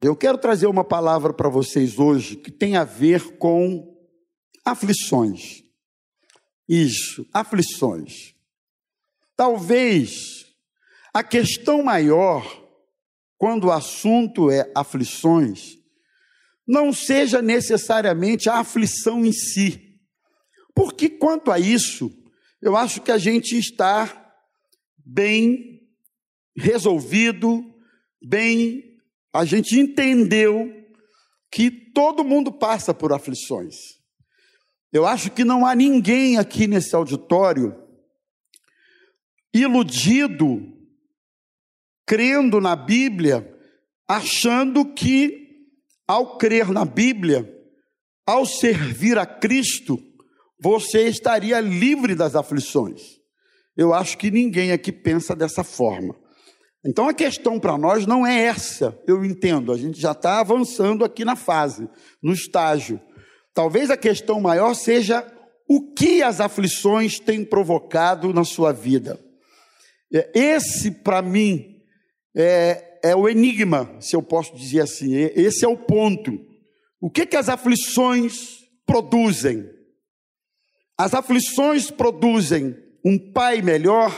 Eu quero trazer uma palavra para vocês hoje que tem a ver com aflições. Isso, aflições. Talvez a questão maior, quando o assunto é aflições, não seja necessariamente a aflição em si. Porque quanto a isso, eu acho que a gente está bem resolvido, bem a gente entendeu que todo mundo passa por aflições. Eu acho que não há ninguém aqui nesse auditório iludido, crendo na Bíblia, achando que, ao crer na Bíblia, ao servir a Cristo, você estaria livre das aflições. Eu acho que ninguém aqui pensa dessa forma. Então a questão para nós não é essa, eu entendo, a gente já está avançando aqui na fase, no estágio. Talvez a questão maior seja o que as aflições têm provocado na sua vida. É, esse, para mim, é, é, o enigma, se eu posso dizer assim, esse é o ponto. O que, que as aflições produzem? As aflições produzem um pai melhor,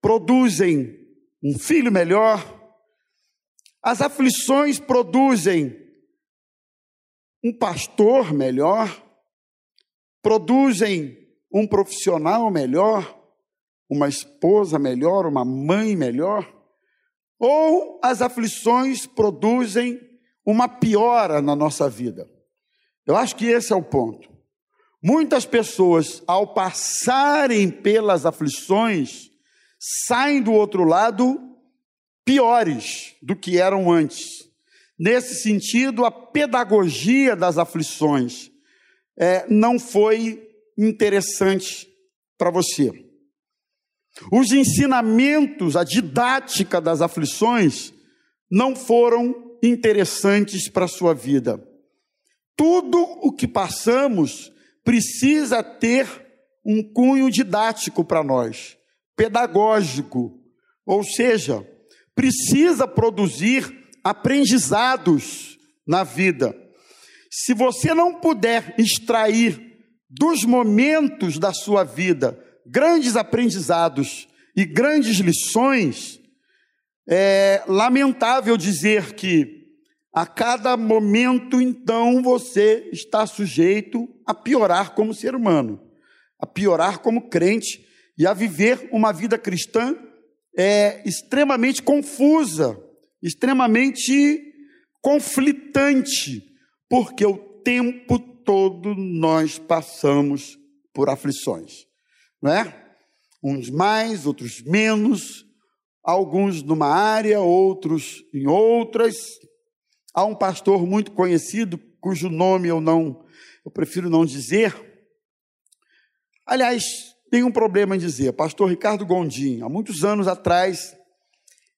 produzem um filho melhor. As aflições produzem um pastor melhor, produzem um profissional melhor, uma esposa melhor, uma mãe melhor, ou as aflições produzem uma piora na nossa vida. Eu acho que esse é o ponto. Muitas pessoas, ao passarem pelas aflições, saem do outro lado piores do que eram antes. Nesse sentido, a pedagogia das aflições é, não foi interessante para você. Os ensinamentos, a didática das aflições não foram interessantes para a sua vida. Tudo o que passamos precisa ter um cunho didático para nós pedagógico, ou seja, precisa produzir aprendizados na vida. Se você não puder extrair dos momentos da sua vida grandes aprendizados e grandes lições, é lamentável dizer que a cada momento, então, você está sujeito a piorar como ser humano, a piorar como crente e a viver uma vida cristã é extremamente confusa, extremamente conflitante, porque o tempo todo nós passamos por aflições, não é? Uns mais, outros menos, alguns numa área, outros em outras. Há um pastor muito conhecido, cujo nome eu não, eu prefiro não dizer. Aliás, nenhum problema em dizer. Pastor Ricardo Gondim, há muitos anos atrás,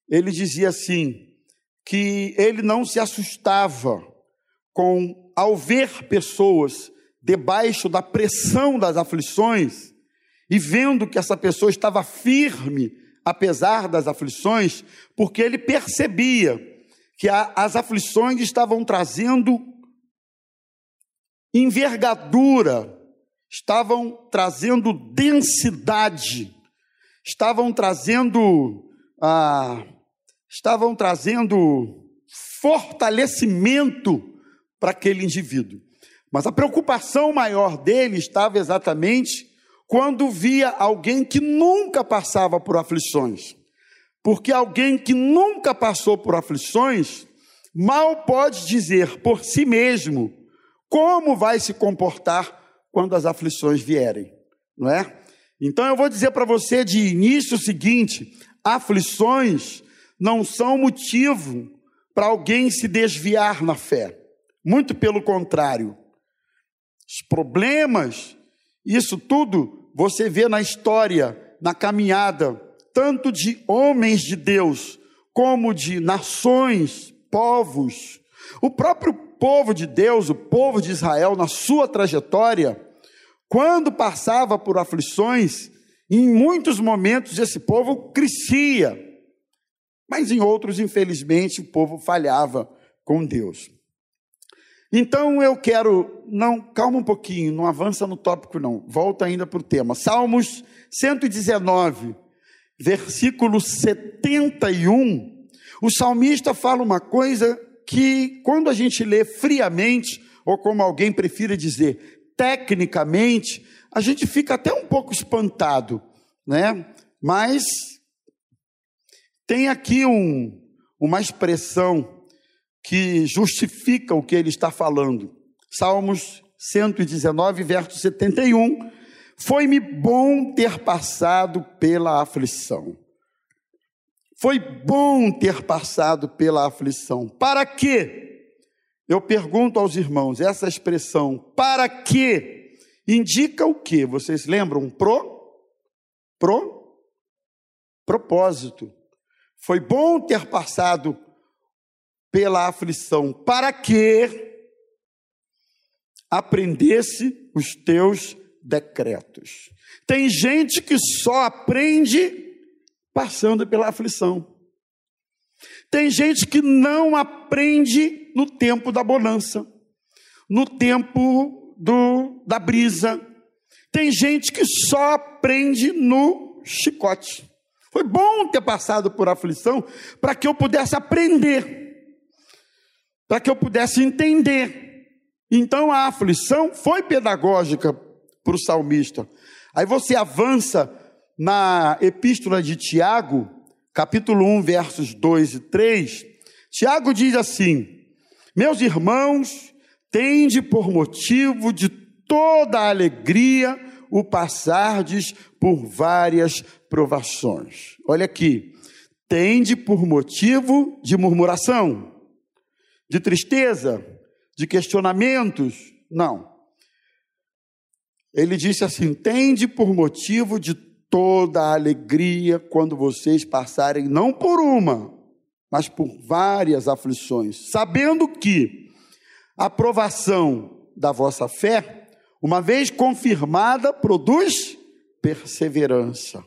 ele dizia assim, que ele não se assustava com, ao ver pessoas debaixo da pressão das aflições e vendo que essa pessoa estava firme apesar das aflições, porque ele percebia que a, as aflições estavam trazendo envergadura estavam trazendo densidade, estavam trazendo, ah, estavam trazendo fortalecimento para aquele indivíduo. Mas a preocupação maior dele estava exatamente quando via alguém que nunca passava por aflições. Porque alguém que nunca passou por aflições mal pode dizer por si mesmo como vai se comportar quando as aflições vierem, não é? Então eu vou dizer para você de início o seguinte: aflições não são motivo para alguém se desviar na fé. Muito pelo contrário. Os problemas, isso tudo você vê na história, na caminhada, tanto de homens de Deus, como de nações, povos. O próprio povo de Deus, o povo de Israel, na sua trajetória, quando passava por aflições, em muitos momentos esse povo crescia, Mas em outros, infelizmente, o povo falhava com Deus. Então eu quero, não, calma um pouquinho, não avança no tópico não, volta ainda para o tema. Salmos 119, versículo 71, o salmista fala uma coisa que quando a gente lê friamente, ou como alguém prefira dizer, tecnicamente, a gente fica até um pouco espantado, né? Mas tem aqui um, uma expressão que justifica o que ele está falando. Salmos 119, verso 71. Foi-me bom ter passado pela aflição. Foi bom ter passado pela aflição. Para quê? Eu pergunto aos irmãos, essa expressão, para quê? Indica o quê? Vocês lembram? Pro? Pro? Propósito. Foi bom ter passado pela aflição, para que aprendesse os teus decretos. Tem gente que só aprende passando pela aflição. Tem gente que não aprende no tempo da bonança, no tempo do, da brisa. Tem gente que só aprende no chicote. Foi bom ter passado por aflição para que eu pudesse aprender para que eu pudesse entender. Então a aflição foi pedagógica para o salmista. Aí você avança na epístola de Tiago, capítulo 1, versos 2 e 3. Tiago diz assim: Meus irmãos, tende por motivo de toda a alegria o passardes por várias provações. Olha aqui, tende por motivo de murmuração de tristeza, de questionamentos. Não. Ele disse assim: tende por motivo de toda a alegria quando vocês passarem não por uma, mas por várias aflições, sabendo que a aprovação da vossa fé, uma vez confirmada, produz perseverança.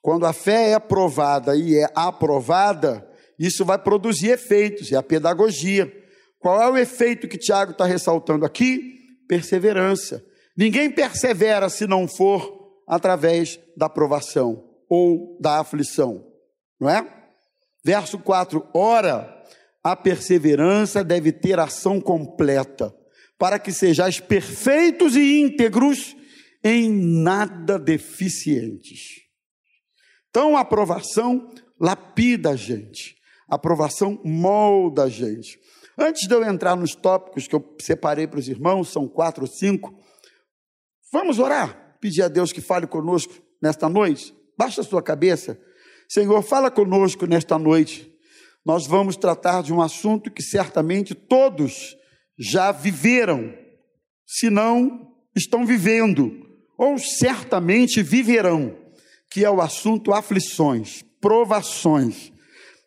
Quando a fé é aprovada e é aprovada, isso vai produzir efeitos, é a pedagogia. Qual é o efeito que Tiago está ressaltando aqui? Perseverança. Ninguém persevera se não for através da provação ou da aflição, não é? Verso 4: Ora, a perseverança deve ter ação completa, para que sejais perfeitos e íntegros, em nada deficientes. Então, a aprovação lapida a gente. A aprovação molda a gente. Antes de eu entrar nos tópicos que eu separei para os irmãos, são quatro ou cinco, vamos orar, pedir a Deus que fale conosco nesta noite. Baixa a sua cabeça. Senhor, fala conosco nesta noite. Nós vamos tratar de um assunto que certamente todos já viveram, se não estão vivendo, ou certamente viverão, que é o assunto aflições, provações.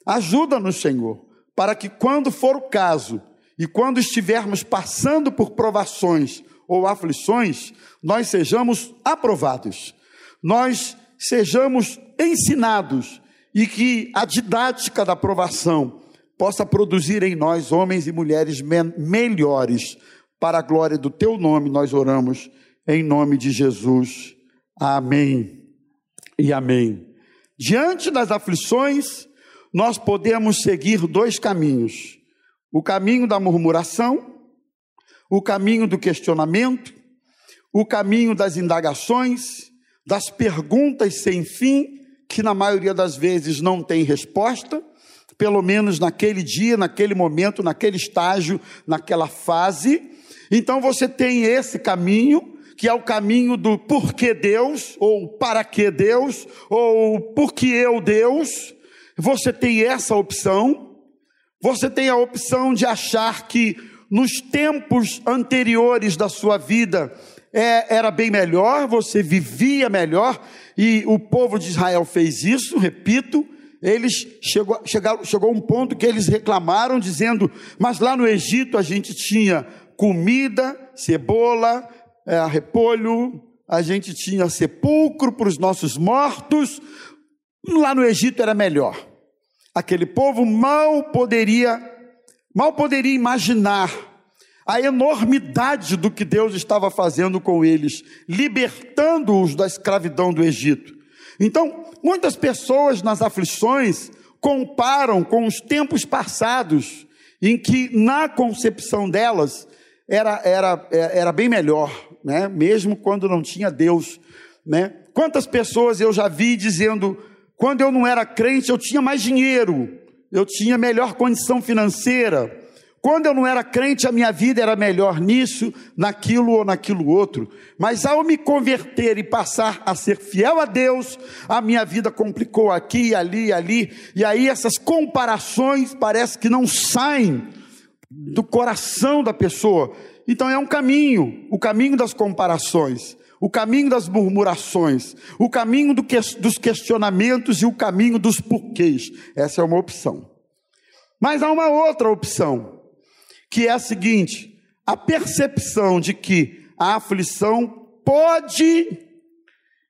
Ajuda-nos, Senhor, para que quando for o caso e quando estivermos passando por provações ou aflições, nós sejamos aprovados, nós sejamos ensinados e que a didática da aprovação possa produzir em nós homens e mulheres me melhores. Para a glória do teu nome, nós oramos em nome de Jesus. Amém e amém. Diante das aflições, nós podemos seguir dois caminhos: o caminho da murmuração, o caminho do questionamento, o caminho das indagações, das perguntas sem fim, que na maioria das vezes não tem resposta, pelo menos naquele dia, naquele momento, naquele estágio, naquela fase. Então você tem esse caminho, que é o caminho do porquê Deus, ou para que Deus, ou por que eu Deus, você tem essa opção. Você tem a opção de achar que nos tempos anteriores da sua vida é, era bem melhor, você vivia melhor, e o povo de Israel fez isso, repito, eles chegou, chegaram, chegou um ponto que eles reclamaram, dizendo: Mas lá no Egito a gente tinha comida, cebola, é, repolho, a gente tinha sepulcro para os nossos mortos, lá no Egito era melhor. Aquele povo mal poderia, mal poderia imaginar a enormidade do que Deus estava fazendo com eles, libertando-os da escravidão do Egito. Então, muitas pessoas nas aflições comparam com os tempos passados, em que na concepção delas era, era, era bem melhor, né? mesmo quando não tinha Deus. Né? Quantas pessoas eu já vi dizendo, quando eu não era crente, eu tinha mais dinheiro, eu tinha melhor condição financeira, quando eu não era crente, a minha vida era melhor nisso, naquilo ou naquilo outro. Mas ao me converter e passar a ser fiel a Deus, a minha vida complicou aqui, ali, ali. E aí essas comparações parece que não saem do coração da pessoa. Então é um caminho, o caminho das comparações, o caminho das murmurações, o caminho do que, dos questionamentos e o caminho dos porquês. Essa é uma opção. Mas há uma outra opção que é a seguinte: a percepção de que a aflição pode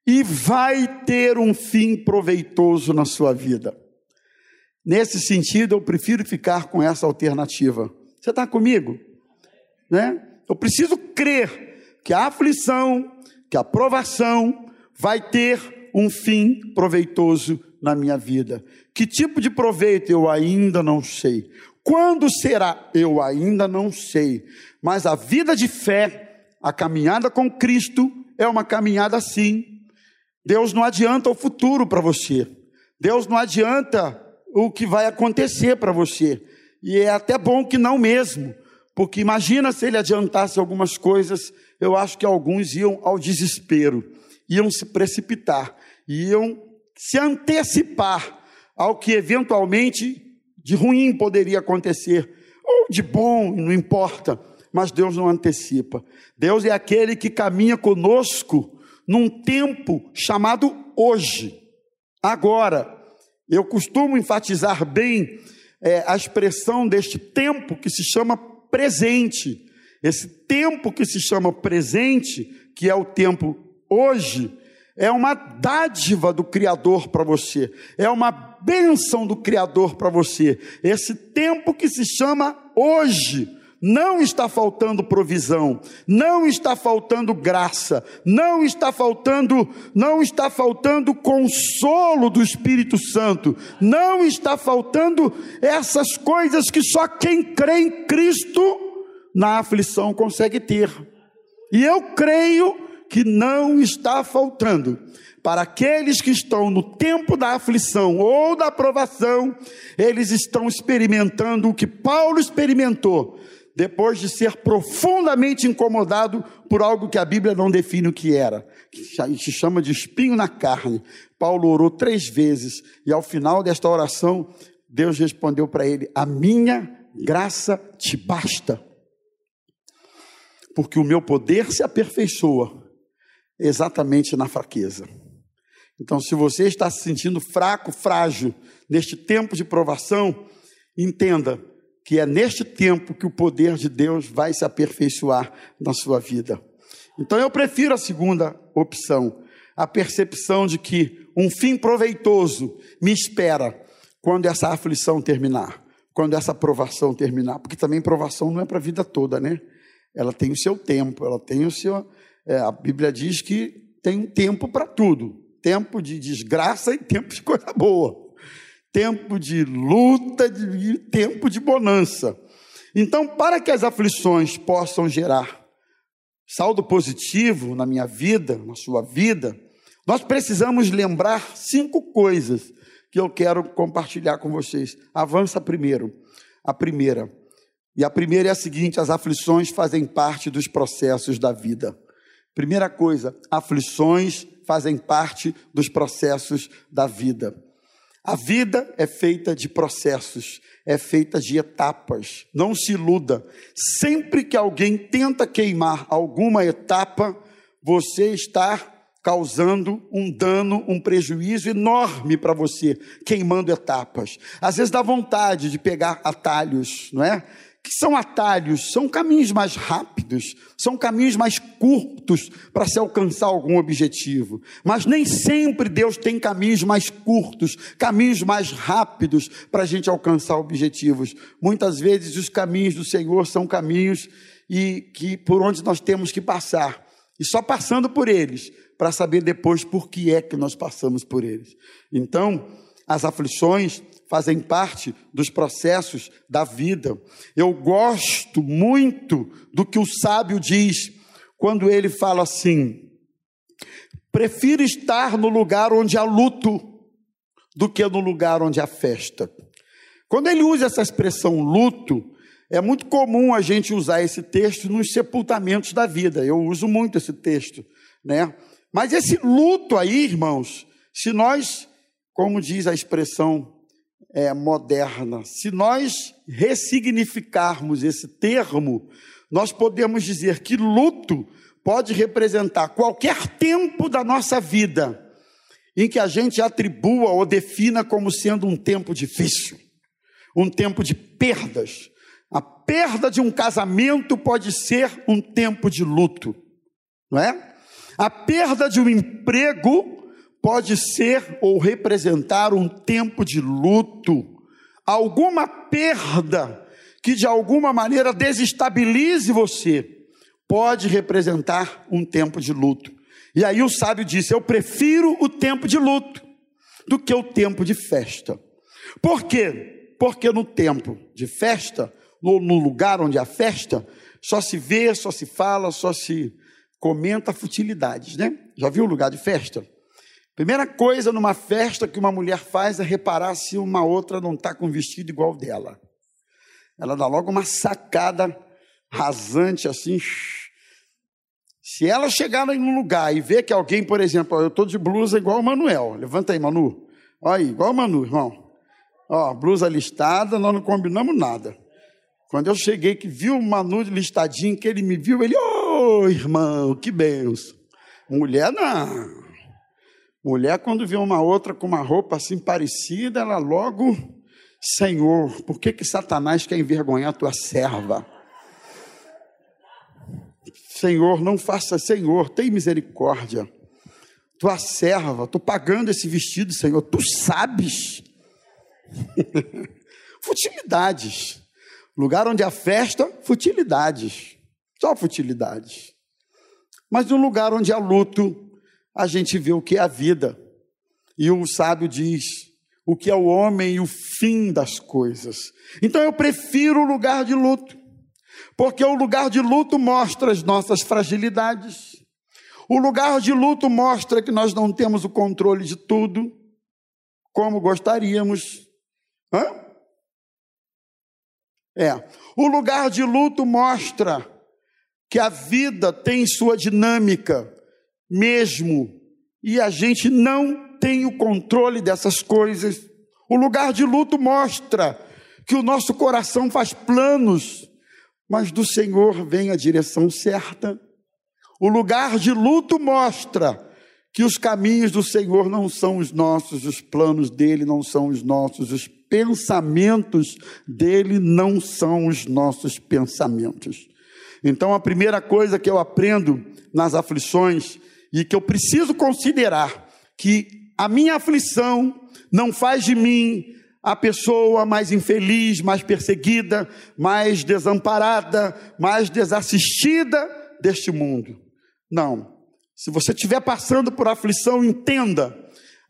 e vai ter um fim proveitoso na sua vida. Nesse sentido, eu prefiro ficar com essa alternativa. Você está comigo? Né? Eu preciso crer que a aflição, que a provação vai ter um fim proveitoso na minha vida. Que tipo de proveito eu ainda não sei. Quando será? Eu ainda não sei. Mas a vida de fé, a caminhada com Cristo, é uma caminhada assim. Deus não adianta o futuro para você. Deus não adianta o que vai acontecer para você. E é até bom que não mesmo. Porque imagina se ele adiantasse algumas coisas, eu acho que alguns iam ao desespero, iam se precipitar, iam se antecipar ao que eventualmente de ruim poderia acontecer, ou de bom, não importa, mas Deus não antecipa. Deus é aquele que caminha conosco num tempo chamado hoje, agora. Eu costumo enfatizar bem é, a expressão deste tempo que se chama presente. Esse tempo que se chama presente, que é o tempo hoje, é uma dádiva do Criador para você, é uma bênção do Criador para você. Esse tempo que se chama hoje, não está faltando provisão, não está faltando graça, não está faltando, não está faltando consolo do Espírito Santo, não está faltando essas coisas que só quem crê em Cristo na aflição consegue ter. E eu creio que não está faltando. Para aqueles que estão no tempo da aflição ou da provação, eles estão experimentando o que Paulo experimentou, depois de ser profundamente incomodado por algo que a Bíblia não define o que era, que a gente chama de espinho na carne. Paulo orou três vezes e ao final desta oração, Deus respondeu para ele: A minha graça te basta, porque o meu poder se aperfeiçoa exatamente na fraqueza. Então, se você está se sentindo fraco, frágil, neste tempo de provação, entenda que é neste tempo que o poder de Deus vai se aperfeiçoar na sua vida. Então, eu prefiro a segunda opção, a percepção de que um fim proveitoso me espera quando essa aflição terminar, quando essa provação terminar, porque também provação não é para a vida toda, né? Ela tem o seu tempo, ela tem o seu, é, a Bíblia diz que tem tempo para tudo: tempo de desgraça e tempo de coisa boa, tempo de luta e tempo de bonança. Então, para que as aflições possam gerar saldo positivo na minha vida, na sua vida, nós precisamos lembrar cinco coisas que eu quero compartilhar com vocês. Avança primeiro. A primeira. E a primeira é a seguinte: as aflições fazem parte dos processos da vida. Primeira coisa, aflições fazem parte dos processos da vida. A vida é feita de processos, é feita de etapas. Não se iluda. Sempre que alguém tenta queimar alguma etapa, você está causando um dano, um prejuízo enorme para você, queimando etapas. Às vezes dá vontade de pegar atalhos, não é? Que são atalhos, são caminhos mais rápidos, são caminhos mais curtos para se alcançar algum objetivo. Mas nem sempre Deus tem caminhos mais curtos, caminhos mais rápidos para a gente alcançar objetivos. Muitas vezes os caminhos do Senhor são caminhos e que por onde nós temos que passar. E só passando por eles, para saber depois por que é que nós passamos por eles. Então, as aflições fazem parte dos processos da vida. Eu gosto muito do que o sábio diz quando ele fala assim: prefiro estar no lugar onde há luto do que no lugar onde há festa. Quando ele usa essa expressão luto, é muito comum a gente usar esse texto nos sepultamentos da vida. Eu uso muito esse texto, né? Mas esse luto aí, irmãos, se nós, como diz a expressão é, moderna, se nós ressignificarmos esse termo, nós podemos dizer que luto pode representar qualquer tempo da nossa vida em que a gente atribua ou defina como sendo um tempo difícil, um tempo de perdas, a perda de um casamento pode ser um tempo de luto, não é? A perda de um emprego pode ser ou representar um tempo de luto. Alguma perda que de alguma maneira desestabilize você pode representar um tempo de luto. E aí o sábio disse: Eu prefiro o tempo de luto do que o tempo de festa. Por quê? Porque no tempo de festa no, no lugar onde há festa, só se vê, só se fala, só se comenta futilidades, né? Já viu o lugar de festa? Primeira coisa numa festa que uma mulher faz é reparar se uma outra não está com um vestido igual dela. Ela dá logo uma sacada rasante assim. Se ela chegar em um lugar e ver que alguém, por exemplo, eu estou de blusa igual o Manuel, levanta aí, Manu. Olha aí, igual o Manu, irmão. Ó, blusa listada, nós não combinamos nada. Quando eu cheguei, que viu o Manu listadinho, que ele me viu, ele, ô oh, irmão, que benção. Mulher não. Mulher, quando vê uma outra com uma roupa assim parecida, ela logo, Senhor, por que que Satanás quer envergonhar a tua serva? Senhor, não faça, Senhor, tem misericórdia. Tua serva, estou pagando esse vestido, Senhor, tu sabes. Futilidades. Lugar onde há festa, futilidades. Só futilidades. Mas no lugar onde há luto, a gente vê o que é a vida. E o sábio diz: o que é o homem e o fim das coisas. Então eu prefiro o lugar de luto, porque o lugar de luto mostra as nossas fragilidades. O lugar de luto mostra que nós não temos o controle de tudo, como gostaríamos. Hã? É. O lugar de luto mostra que a vida tem sua dinâmica, mesmo, e a gente não tem o controle dessas coisas. O lugar de luto mostra que o nosso coração faz planos, mas do Senhor vem a direção certa. O lugar de luto mostra que os caminhos do Senhor não são os nossos, os planos dele não são os nossos, os pensamentos dele não são os nossos pensamentos. Então, a primeira coisa que eu aprendo nas aflições e que eu preciso considerar que a minha aflição não faz de mim a pessoa mais infeliz, mais perseguida, mais desamparada, mais desassistida deste mundo. Não. Se você estiver passando por aflição, entenda: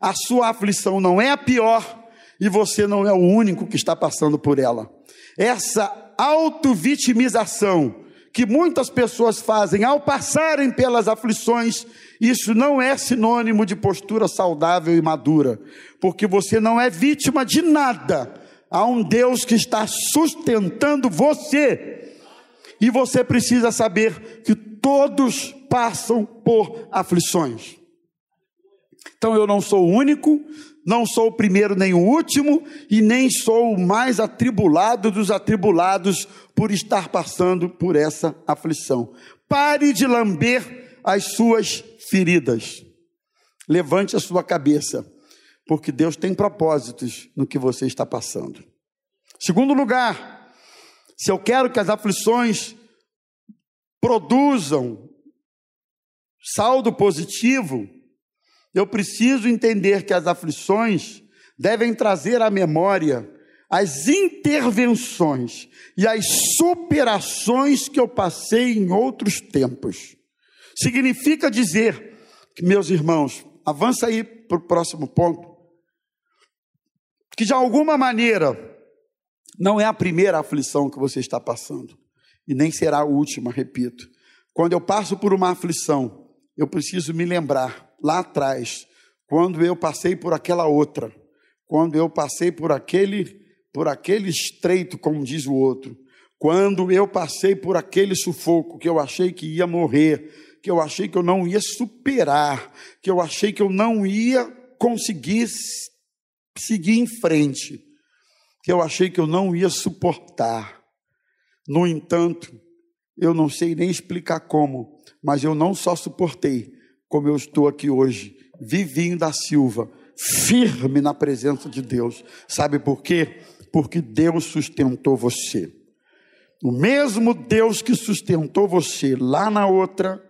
a sua aflição não é a pior, e você não é o único que está passando por ela. Essa auto-vitimização que muitas pessoas fazem ao passarem pelas aflições, isso não é sinônimo de postura saudável e madura, porque você não é vítima de nada. Há um Deus que está sustentando você. E você precisa saber que todos passam por aflições. Então eu não sou o único, não sou o primeiro nem o último, e nem sou o mais atribulado dos atribulados por estar passando por essa aflição. Pare de lamber as suas feridas. Levante a sua cabeça, porque Deus tem propósitos no que você está passando. Segundo lugar, se eu quero que as aflições produzam saldo positivo, eu preciso entender que as aflições devem trazer à memória as intervenções e as superações que eu passei em outros tempos. Significa dizer que, meus irmãos, avança aí para o próximo ponto, que de alguma maneira não é a primeira aflição que você está passando, e nem será a última, repito. Quando eu passo por uma aflição, eu preciso me lembrar lá atrás, quando eu passei por aquela outra, quando eu passei por aquele por aquele estreito, como diz o outro, quando eu passei por aquele sufoco que eu achei que ia morrer, que eu achei que eu não ia superar, que eu achei que eu não ia conseguir seguir em frente, que eu achei que eu não ia suportar. No entanto, eu não sei nem explicar como, mas eu não só suportei, como eu estou aqui hoje, vivinho da Silva, firme na presença de Deus. Sabe por quê? Porque Deus sustentou você. O mesmo Deus que sustentou você lá na outra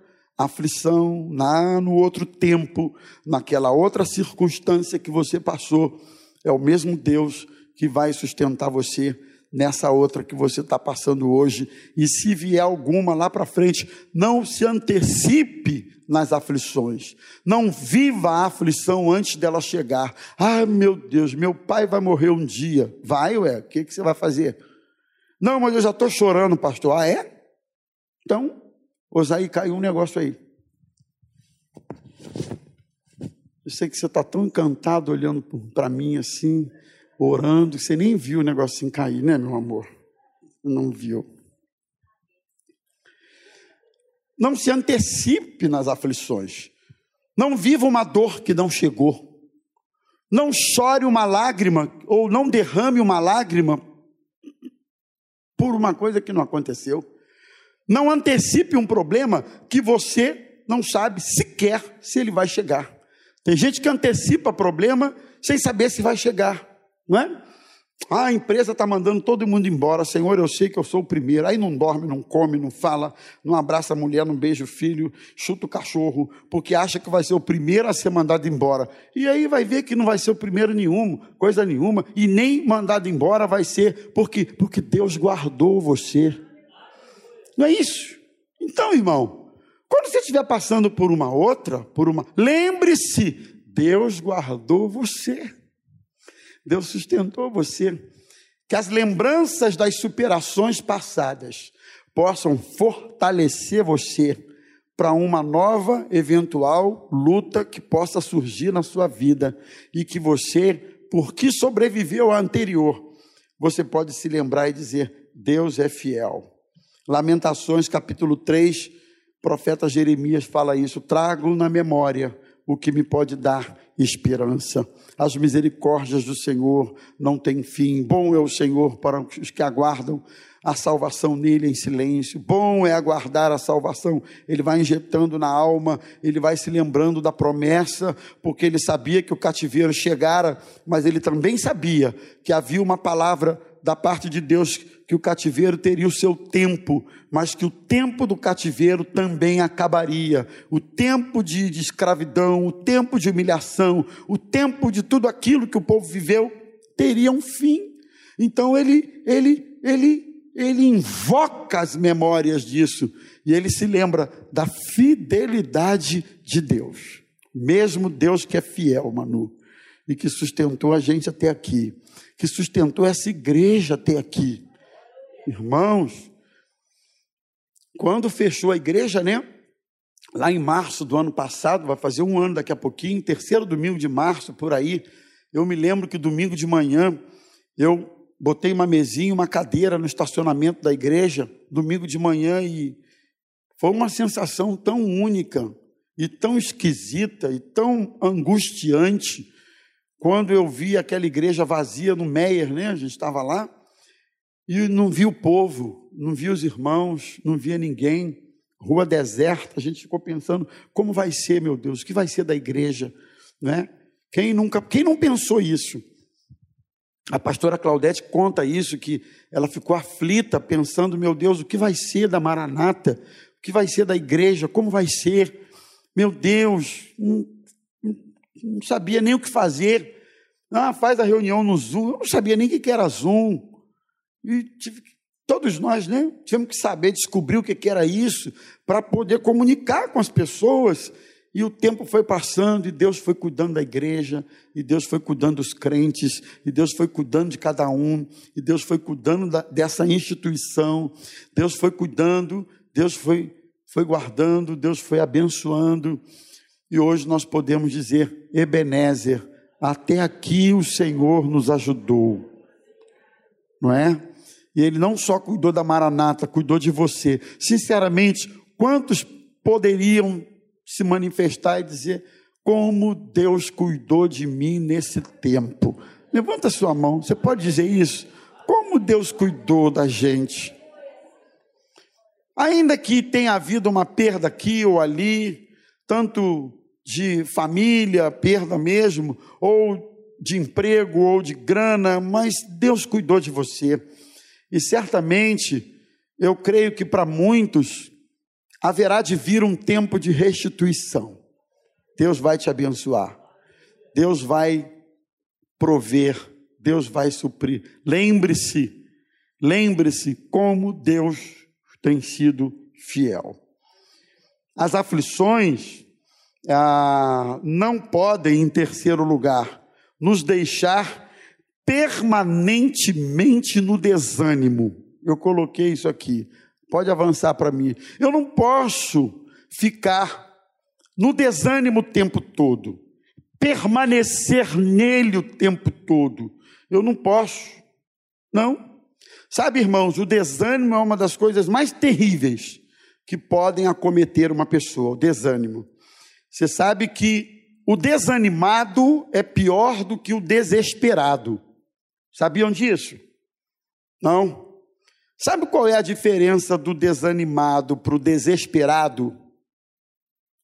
aflição, lá no outro tempo, naquela outra circunstância que você passou, é o mesmo Deus que vai sustentar você nessa outra que você está passando hoje. E se vier alguma lá para frente, não se antecipe nas aflições. Não viva a aflição antes dela chegar. Ah, meu Deus, meu pai vai morrer um dia. Vai, ué, o que, que você vai fazer? Não, mas eu já estou chorando, pastor. Ah, é? Então, Osaí, caiu um negócio aí. Eu sei que você está tão encantado olhando para mim assim orando, você nem viu o negocinho cair, né, meu amor? Não viu. Não se antecipe nas aflições. Não viva uma dor que não chegou. Não chore uma lágrima ou não derrame uma lágrima por uma coisa que não aconteceu. Não antecipe um problema que você não sabe sequer se ele vai chegar. Tem gente que antecipa problema sem saber se vai chegar não é? Ah, a empresa está mandando todo mundo embora, Senhor, eu sei que eu sou o primeiro. Aí não dorme, não come, não fala, não abraça a mulher, não beija o filho, chuta o cachorro, porque acha que vai ser o primeiro a ser mandado embora. E aí vai ver que não vai ser o primeiro nenhum, coisa nenhuma, e nem mandado embora vai ser, porque, porque Deus guardou você. Não é isso? Então, irmão, quando você estiver passando por uma outra, por uma, lembre-se, Deus guardou você. Deus sustentou você. Que as lembranças das superações passadas possam fortalecer você para uma nova eventual luta que possa surgir na sua vida e que você, porque sobreviveu à anterior, você pode se lembrar e dizer: Deus é fiel. Lamentações, capítulo 3, profeta Jeremias fala isso: trago na memória o que me pode dar esperança. As misericórdias do Senhor não têm fim. Bom é o Senhor para os que aguardam a salvação nele em silêncio. Bom é aguardar a salvação. Ele vai injetando na alma, ele vai se lembrando da promessa, porque ele sabia que o cativeiro chegara, mas ele também sabia que havia uma palavra da parte de Deus que o cativeiro teria o seu tempo, mas que o tempo do cativeiro também acabaria. O tempo de, de escravidão, o tempo de humilhação, o tempo de tudo aquilo que o povo viveu teria um fim. Então ele, ele, ele, ele invoca as memórias disso e ele se lembra da fidelidade de Deus. Mesmo Deus que é fiel, Manu, e que sustentou a gente até aqui, que sustentou essa igreja até aqui Irmãos, quando fechou a igreja, né? Lá em março do ano passado, vai fazer um ano daqui a pouquinho, terceiro domingo de março, por aí, eu me lembro que domingo de manhã eu botei uma mesinha, uma cadeira no estacionamento da igreja, domingo de manhã, e foi uma sensação tão única e tão esquisita e tão angustiante quando eu vi aquela igreja vazia no Meier, né? A gente estava lá e não via o povo, não via os irmãos, não via ninguém. Rua deserta, a gente ficou pensando como vai ser, meu Deus, o que vai ser da igreja, né? Quem nunca, quem não pensou isso? A pastora Claudete conta isso, que ela ficou aflita, pensando: meu Deus, o que vai ser da Maranata? O que vai ser da igreja? Como vai ser? Meu Deus, não, não sabia nem o que fazer. Ah, faz a reunião no Zoom. Eu não sabia nem o que era Zoom. E tive, todos nós, né? Tivemos que saber, descobrir o que era isso, para poder comunicar com as pessoas. E o tempo foi passando, e Deus foi cuidando da igreja, e Deus foi cuidando dos crentes, e Deus foi cuidando de cada um, e Deus foi cuidando da, dessa instituição, Deus foi cuidando, Deus foi, foi guardando, Deus foi abençoando, e hoje nós podemos dizer: Ebenezer, até aqui o Senhor nos ajudou, não é? E Ele não só cuidou da Maranata, cuidou de você. Sinceramente, quantos poderiam se manifestar e dizer como Deus cuidou de mim nesse tempo. Levanta sua mão, você pode dizer isso? Como Deus cuidou da gente. Ainda que tenha havido uma perda aqui ou ali, tanto de família, perda mesmo, ou de emprego, ou de grana, mas Deus cuidou de você. E certamente, eu creio que para muitos, haverá de vir um tempo de restituição. Deus vai te abençoar. Deus vai prover, Deus vai suprir. Lembre-se, lembre-se como Deus tem sido fiel. As aflições ah, não podem, em terceiro lugar, nos deixar permanentemente no desânimo. Eu coloquei isso aqui. Pode avançar para mim. Eu não posso ficar no desânimo o tempo todo, permanecer nele o tempo todo. Eu não posso. Não. Sabe, irmãos, o desânimo é uma das coisas mais terríveis que podem acometer uma pessoa, o desânimo. Você sabe que o desanimado é pior do que o desesperado. Sabiam disso? Não. Sabe qual é a diferença do desanimado para o desesperado?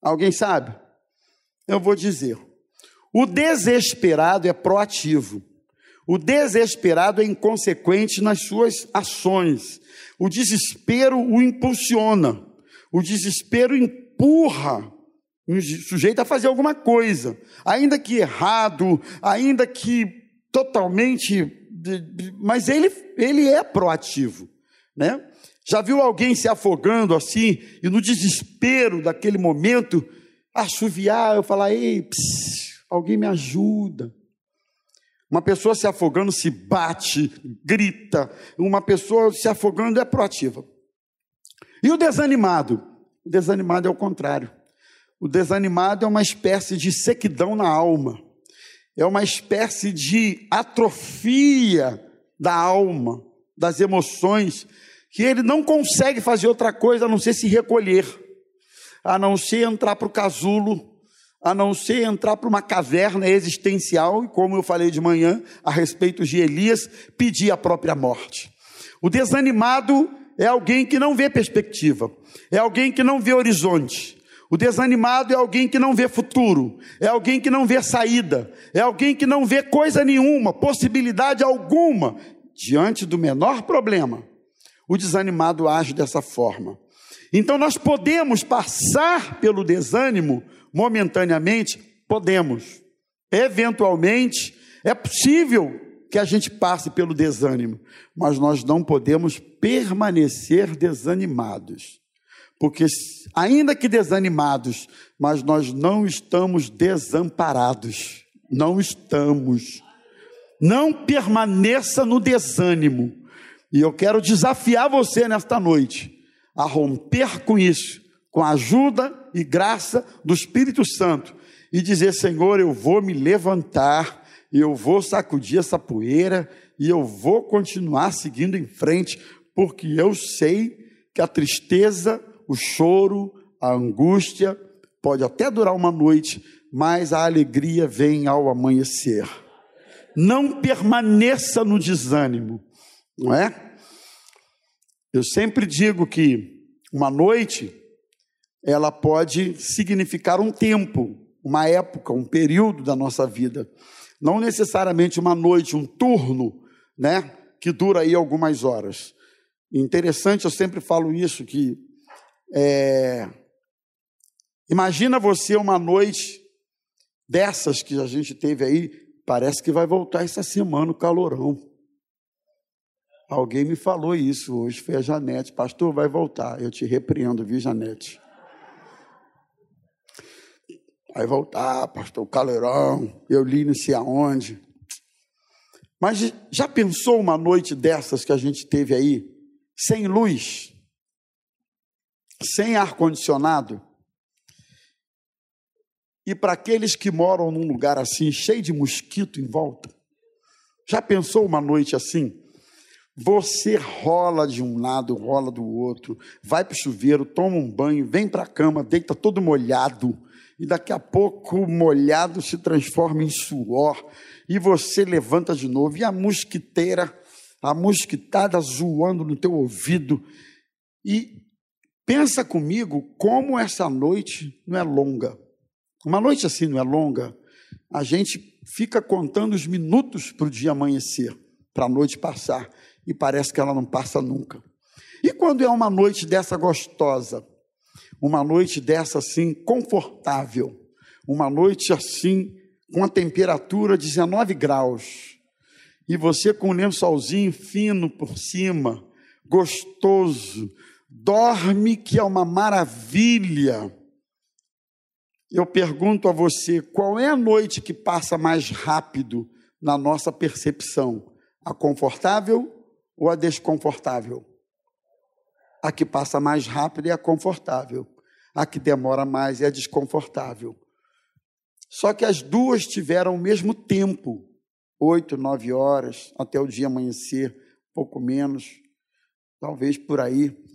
Alguém sabe? Eu vou dizer. O desesperado é proativo. O desesperado é inconsequente nas suas ações. O desespero o impulsiona. O desespero empurra o sujeito a fazer alguma coisa, ainda que errado, ainda que totalmente. Mas ele, ele é proativo né? Já viu alguém se afogando assim e no desespero daquele momento assoviar, eu falar, ei, pss, alguém me ajuda. Uma pessoa se afogando se bate, grita. Uma pessoa se afogando é proativa. E o desanimado? O desanimado é o contrário. O desanimado é uma espécie de sequidão na alma. É uma espécie de atrofia da alma, das emoções que ele não consegue fazer outra coisa a não ser se recolher, a não ser entrar para o casulo, a não ser entrar para uma caverna existencial, e como eu falei de manhã a respeito de Elias, pedir a própria morte. O desanimado é alguém que não vê perspectiva, é alguém que não vê horizonte. O desanimado é alguém que não vê futuro, é alguém que não vê saída, é alguém que não vê coisa nenhuma, possibilidade alguma diante do menor problema o desanimado age dessa forma. Então nós podemos passar pelo desânimo momentaneamente, podemos. Eventualmente, é possível que a gente passe pelo desânimo, mas nós não podemos permanecer desanimados. Porque, ainda que desanimados, mas nós não estamos desamparados. Não estamos. Não permaneça no desânimo. E eu quero desafiar você nesta noite a romper com isso, com a ajuda e graça do Espírito Santo, e dizer: Senhor, eu vou me levantar, eu vou sacudir essa poeira, e eu vou continuar seguindo em frente, porque eu sei que a tristeza, o choro, a angústia pode até durar uma noite, mas a alegria vem ao amanhecer. Não permaneça no desânimo não é? Eu sempre digo que uma noite ela pode significar um tempo, uma época, um período da nossa vida. Não necessariamente uma noite, um turno, né? Que dura aí algumas horas. Interessante, eu sempre falo isso, que é, imagina você uma noite dessas que a gente teve aí, parece que vai voltar essa semana o calorão. Alguém me falou isso hoje, foi a Janete. Pastor, vai voltar. Eu te repreendo, viu, Janete? Vai voltar, pastor, calorão. Eu li não sei aonde. Mas já pensou uma noite dessas que a gente teve aí, sem luz, sem ar-condicionado? E para aqueles que moram num lugar assim, cheio de mosquito em volta, já pensou uma noite assim? Você rola de um lado, rola do outro, vai para o chuveiro, toma um banho, vem para a cama, deita todo molhado, e daqui a pouco o molhado se transforma em suor, e você levanta de novo, e a mosquiteira, a mosquitada zoando no teu ouvido, e pensa comigo como essa noite não é longa. Uma noite assim não é longa, a gente fica contando os minutos para o dia amanhecer, para a noite passar e parece que ela não passa nunca. E quando é uma noite dessa gostosa, uma noite dessa assim confortável, uma noite assim com a temperatura 19 graus, e você com um lençolzinho fino por cima, gostoso, dorme que é uma maravilha. Eu pergunto a você, qual é a noite que passa mais rápido na nossa percepção? A confortável ou a desconfortável? A que passa mais rápido é a confortável. A que demora mais é a desconfortável. Só que as duas tiveram o mesmo tempo, oito, nove horas, até o dia amanhecer, pouco menos, talvez por aí.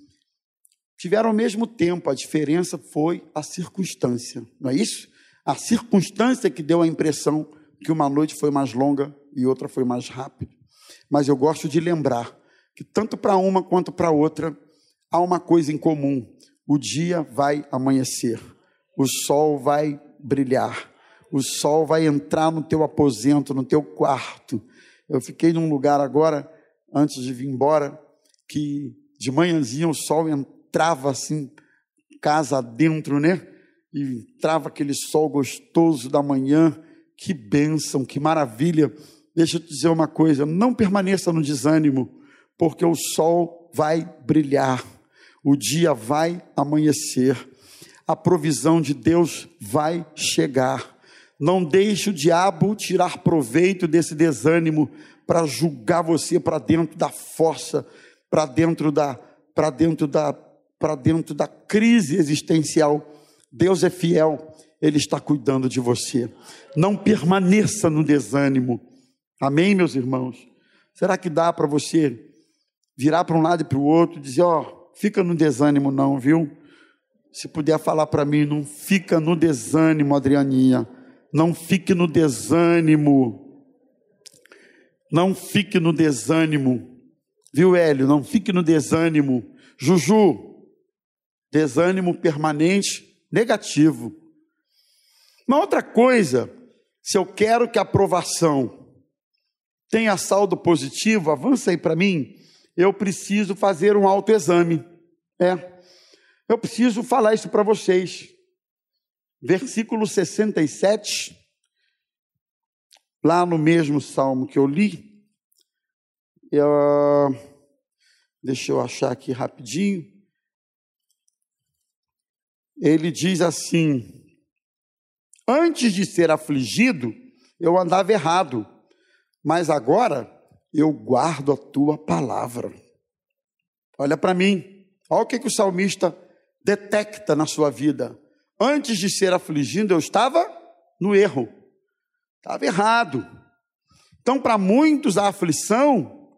Tiveram o mesmo tempo, a diferença foi a circunstância, não é isso? A circunstância que deu a impressão que uma noite foi mais longa e outra foi mais rápida mas eu gosto de lembrar que tanto para uma quanto para outra há uma coisa em comum: o dia vai amanhecer, o sol vai brilhar, o sol vai entrar no teu aposento, no teu quarto. Eu fiquei num lugar agora, antes de vir embora, que de manhãzinha o sol entrava assim, casa dentro, né? E entrava aquele sol gostoso da manhã. Que bênção, que maravilha Deixa eu te dizer uma coisa: não permaneça no desânimo, porque o sol vai brilhar, o dia vai amanhecer, a provisão de Deus vai chegar. Não deixe o diabo tirar proveito desse desânimo para julgar você para dentro da força, para dentro da para dentro da para dentro da crise existencial. Deus é fiel, ele está cuidando de você. Não permaneça no desânimo. Amém, meus irmãos? Será que dá para você virar para um lado e para o outro e dizer: Ó, oh, fica no desânimo, não, viu? Se puder falar para mim, não fica no desânimo, Adrianinha. Não fique no desânimo. Não fique no desânimo. Viu, Hélio? Não fique no desânimo. Juju, desânimo permanente, negativo. Uma outra coisa, se eu quero que a aprovação tenha saldo positivo, avança aí para mim, eu preciso fazer um autoexame. É, eu preciso falar isso para vocês. Versículo 67, lá no mesmo salmo que eu li, eu, deixa eu achar aqui rapidinho. Ele diz assim: Antes de ser afligido, eu andava errado mas agora eu guardo a tua palavra. Olha para mim, olha o que, que o salmista detecta na sua vida. Antes de ser afligido, eu estava no erro, estava errado. Então, para muitos, a aflição,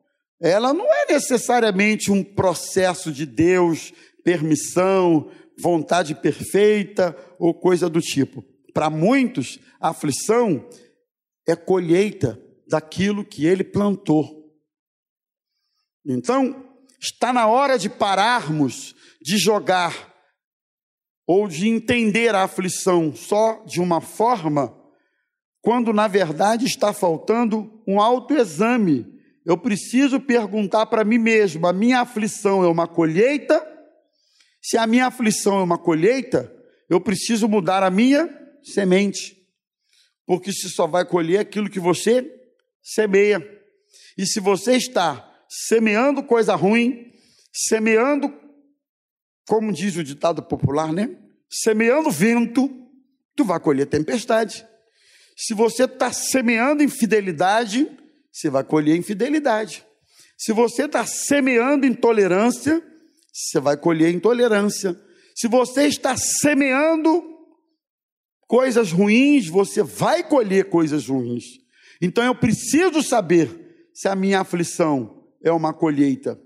ela não é necessariamente um processo de Deus, permissão, vontade perfeita ou coisa do tipo. Para muitos, a aflição é colheita daquilo que ele plantou. Então, está na hora de pararmos de jogar ou de entender a aflição só de uma forma quando na verdade está faltando um autoexame. Eu preciso perguntar para mim mesmo: a minha aflição é uma colheita? Se a minha aflição é uma colheita, eu preciso mudar a minha semente, porque se só vai colher aquilo que você semeia. E se você está semeando coisa ruim, semeando, como diz o ditado popular, né? Semeando vento, tu vai colher tempestade. Se você está semeando infidelidade, você vai colher infidelidade. Se você está semeando intolerância, você vai colher intolerância. Se você está semeando coisas ruins, você vai colher coisas ruins. Então eu preciso saber se a minha aflição é uma colheita.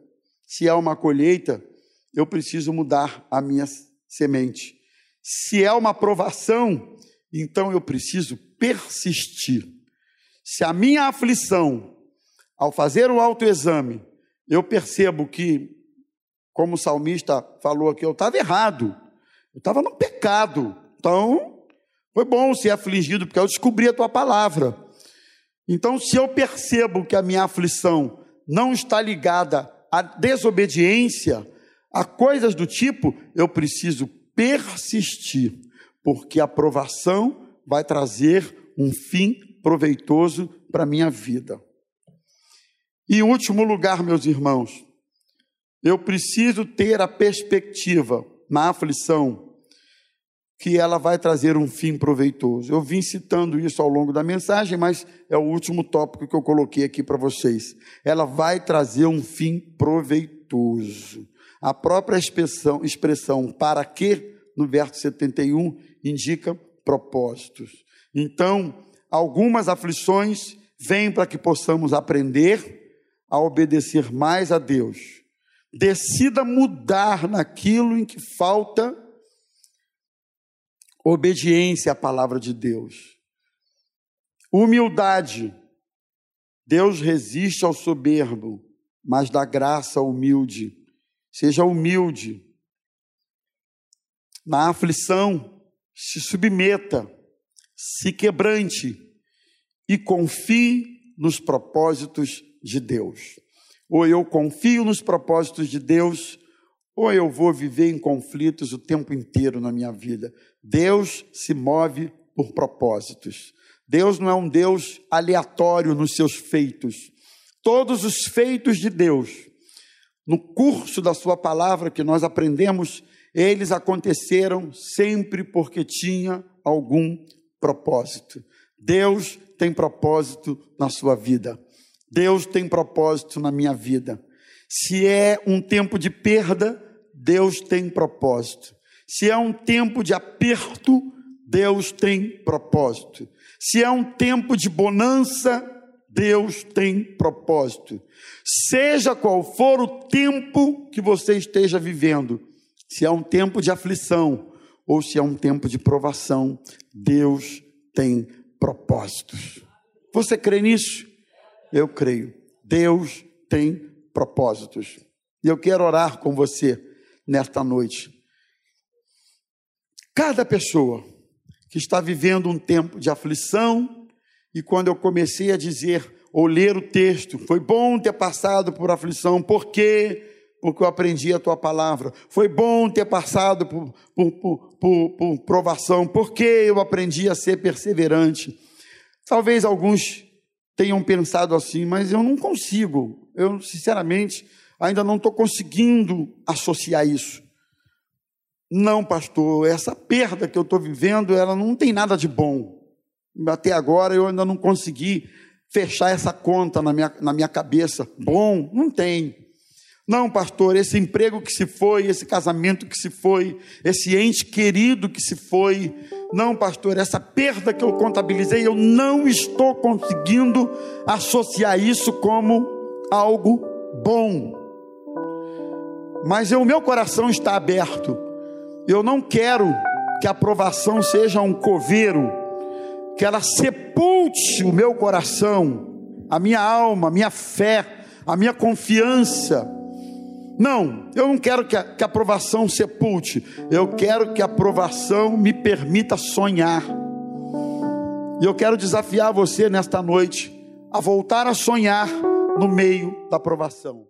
Se é uma colheita, eu preciso mudar a minha semente. Se é uma provação, então eu preciso persistir. Se a minha aflição, ao fazer o autoexame, eu percebo que, como o salmista falou aqui, eu estava errado, eu estava no pecado, então foi bom ser afligido, porque eu descobri a tua palavra. Então, se eu percebo que a minha aflição não está ligada à desobediência, a coisas do tipo, eu preciso persistir, porque a provação vai trazer um fim proveitoso para a minha vida. E em último lugar, meus irmãos, eu preciso ter a perspectiva na aflição que ela vai trazer um fim proveitoso. Eu vim citando isso ao longo da mensagem, mas é o último tópico que eu coloquei aqui para vocês. Ela vai trazer um fim proveitoso. A própria expressão, expressão para que, no verso 71, indica propósitos. Então, algumas aflições vêm para que possamos aprender a obedecer mais a Deus. Decida mudar naquilo em que falta obediência à palavra de Deus. Humildade. Deus resiste ao soberbo, mas dá graça ao humilde. Seja humilde. Na aflição, se submeta, se quebrante e confie nos propósitos de Deus. Ou eu confio nos propósitos de Deus, ou eu vou viver em conflitos o tempo inteiro na minha vida. Deus se move por propósitos. Deus não é um Deus aleatório nos seus feitos. Todos os feitos de Deus, no curso da Sua palavra que nós aprendemos, eles aconteceram sempre porque tinha algum propósito. Deus tem propósito na sua vida. Deus tem propósito na minha vida. Se é um tempo de perda, Deus tem propósito. Se é um tempo de aperto, Deus tem propósito. Se é um tempo de bonança, Deus tem propósito. Seja qual for o tempo que você esteja vivendo, se é um tempo de aflição ou se é um tempo de provação, Deus tem propósitos. Você crê nisso? Eu creio. Deus tem propósitos. E eu quero orar com você nesta noite. Cada pessoa que está vivendo um tempo de aflição, e quando eu comecei a dizer ou ler o texto, foi bom ter passado por aflição, por quê? Porque eu aprendi a tua palavra. Foi bom ter passado por, por, por, por, por provação, porque eu aprendi a ser perseverante. Talvez alguns tenham pensado assim, mas eu não consigo. Eu, sinceramente, ainda não estou conseguindo associar isso. Não, pastor, essa perda que eu estou vivendo, ela não tem nada de bom. Até agora eu ainda não consegui fechar essa conta na minha, na minha cabeça. Bom, não tem. Não, pastor, esse emprego que se foi, esse casamento que se foi, esse ente querido que se foi. Não, pastor, essa perda que eu contabilizei, eu não estou conseguindo associar isso como algo bom mas o meu coração está aberto. Eu não quero que a aprovação seja um coveiro, que ela sepulte o meu coração, a minha alma, a minha fé, a minha confiança. Não, eu não quero que a, que a aprovação sepulte, eu quero que a aprovação me permita sonhar. E eu quero desafiar você nesta noite a voltar a sonhar no meio da provação.